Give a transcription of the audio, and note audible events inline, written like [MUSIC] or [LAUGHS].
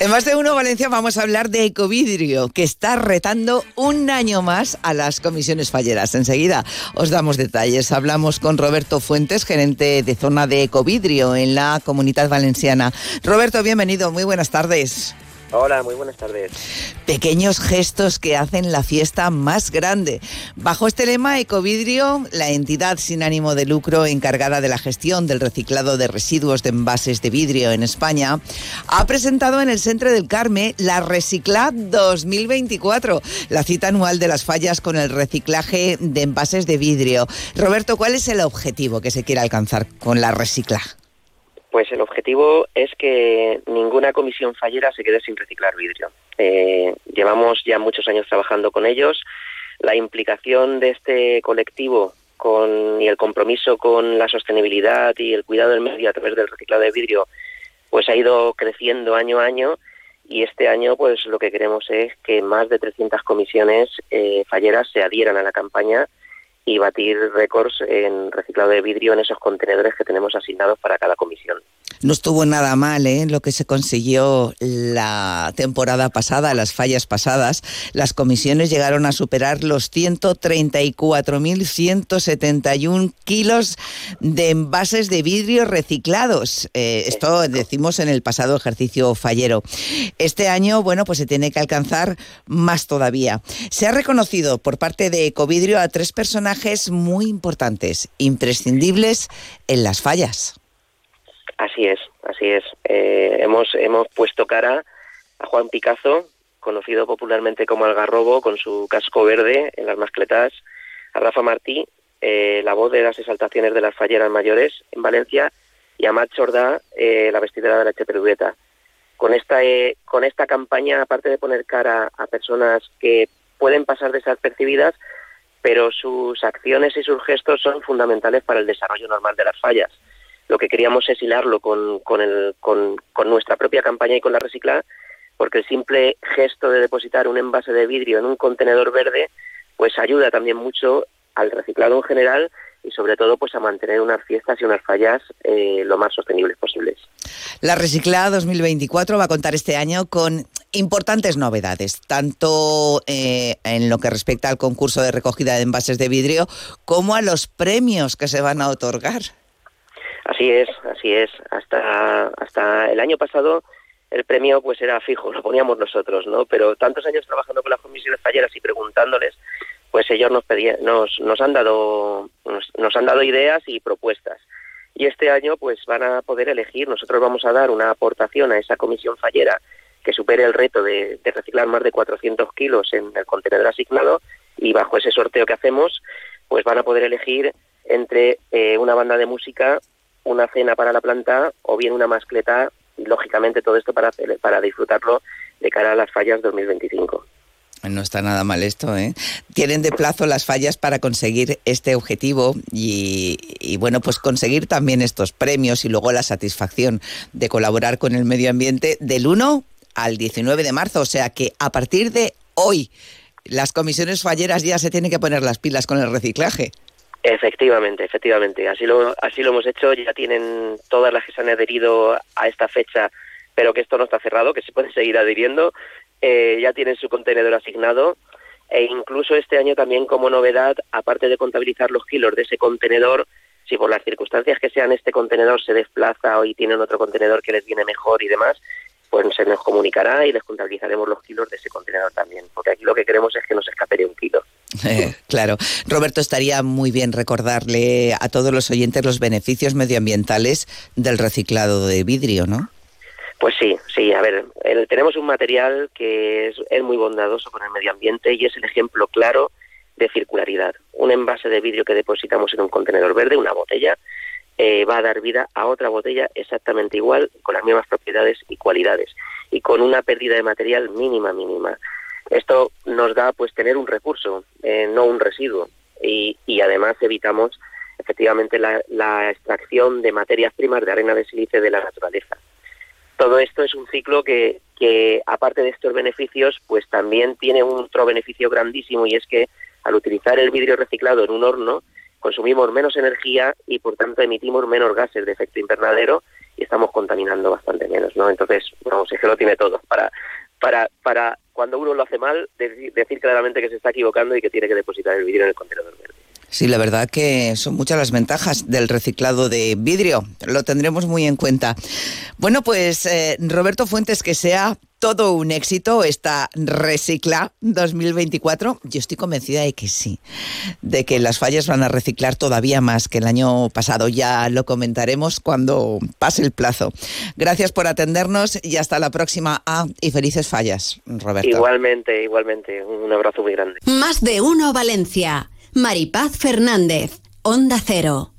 En más de uno, Valencia, vamos a hablar de Ecovidrio, que está retando un año más a las comisiones falleras. Enseguida os damos detalles. Hablamos con Roberto Fuentes, gerente de zona de Ecovidrio en la Comunidad Valenciana. Roberto, bienvenido. Muy buenas tardes. Hola, muy buenas tardes. Pequeños gestos que hacen la fiesta más grande. Bajo este lema, Ecovidrio, la entidad sin ánimo de lucro encargada de la gestión del reciclado de residuos de envases de vidrio en España, ha presentado en el Centro del Carme la Recicla 2024, la cita anual de las fallas con el reciclaje de envases de vidrio. Roberto, ¿cuál es el objetivo que se quiere alcanzar con la Recicla? Pues el objetivo es que ninguna comisión fallera se quede sin reciclar vidrio. Eh, llevamos ya muchos años trabajando con ellos. La implicación de este colectivo con, y el compromiso con la sostenibilidad y el cuidado del medio a través del reciclado de vidrio pues ha ido creciendo año a año y este año pues lo que queremos es que más de 300 comisiones eh, falleras se adhieran a la campaña y batir récords en reciclado de vidrio en esos contenedores que tenemos asignados para cada comisión. No estuvo nada mal ¿eh? lo que se consiguió la temporada pasada, las fallas pasadas. Las comisiones llegaron a superar los 134.171 kilos de envases de vidrio reciclados. Eh, esto decimos en el pasado ejercicio fallero. Este año, bueno, pues se tiene que alcanzar más todavía. Se ha reconocido por parte de Ecovidrio a tres personajes muy importantes, imprescindibles en las fallas. Así es, así es. Eh, hemos, hemos puesto cara a Juan Picazo, conocido popularmente como Algarrobo, con su casco verde en las mascletas, a Rafa Martí, eh, la voz de las exaltaciones de las falleras mayores en Valencia, y a Matt Chordá, eh, la vestidera de la Cheperueta. Con esta, con esta campaña, aparte de poner cara a personas que pueden pasar desapercibidas, pero sus acciones y sus gestos son fundamentales para el desarrollo normal de las fallas lo que queríamos es hilarlo con, con, el, con, nuestra propia campaña y con la recicla, porque el simple gesto de depositar un envase de vidrio en un contenedor verde, pues ayuda también mucho al reciclado en general y sobre todo pues a mantener unas fiestas y unas fallas eh, lo más sostenibles posibles. La Recicla 2024 va a contar este año con importantes novedades, tanto eh, en lo que respecta al concurso de recogida de envases de vidrio como a los premios que se van a otorgar. Así es, así es. Hasta, hasta el año pasado el premio pues era fijo, lo poníamos nosotros, ¿no? Pero tantos años trabajando con las comisiones falleras y preguntándoles, pues ellos nos pedían, nos, nos han dado, nos, han dado ideas y propuestas. Y este año pues van a poder elegir, nosotros vamos a dar una aportación a esa comisión fallera que supere el reto de, reciclar más de 400 kilos en el contenedor asignado y bajo ese sorteo que hacemos pues van a poder elegir entre eh, una banda de música una cena para la planta o bien una mascleta lógicamente todo esto para, para disfrutarlo de cara a las fallas 2025. No está nada mal esto, ¿eh? Tienen de plazo las fallas para conseguir este objetivo y, y, bueno, pues conseguir también estos premios y luego la satisfacción de colaborar con el medio ambiente del 1 al 19 de marzo. O sea que a partir de hoy las comisiones falleras ya se tienen que poner las pilas con el reciclaje. Efectivamente, efectivamente. Así lo, así lo hemos hecho. Ya tienen todas las que se han adherido a esta fecha, pero que esto no está cerrado, que se puede [LAUGHS] seguir adhiriendo. Eh, ya tienen su contenedor asignado. E incluso este año también como novedad, aparte de contabilizar los kilos de ese contenedor, si por las circunstancias que sean este contenedor se desplaza o y tienen otro contenedor que les viene mejor y demás, pues se nos comunicará y les contabilizaremos los kilos de ese contenedor también, porque aquí lo que queremos es que no se escape un kilo. Eh, claro. Roberto, estaría muy bien recordarle a todos los oyentes los beneficios medioambientales del reciclado de vidrio, ¿no? Pues sí, sí, a ver, tenemos un material que es, es muy bondadoso con el medio ambiente y es el ejemplo claro de circularidad. Un envase de vidrio que depositamos en un contenedor verde, una botella, eh, va a dar vida a otra botella exactamente igual, con las mismas propiedades y cualidades, y con una pérdida de material mínima, mínima. Esto nos da pues tener un recurso, eh, no un residuo, y, y, además evitamos efectivamente la, la, extracción de materias primas de arena de sílice de la naturaleza. Todo esto es un ciclo que, que, aparte de estos beneficios, pues también tiene otro beneficio grandísimo y es que al utilizar el vidrio reciclado en un horno, consumimos menos energía y por tanto emitimos menos gases de efecto invernadero y estamos contaminando bastante menos, ¿no? Entonces, vamos, es que lo tiene todo para cuando uno lo hace mal decir claramente que se está equivocando y que tiene que depositar el vidrio en el contenedor. Sí, la verdad que son muchas las ventajas del reciclado de vidrio. Lo tendremos muy en cuenta. Bueno, pues eh, Roberto Fuentes, que sea todo un éxito esta Recicla 2024. Yo estoy convencida de que sí, de que las fallas van a reciclar todavía más que el año pasado. Ya lo comentaremos cuando pase el plazo. Gracias por atendernos y hasta la próxima. Ah, y felices fallas, Roberto. Igualmente, igualmente. Un abrazo muy grande. Más de uno, Valencia. Maripaz Fernández, Onda Cero.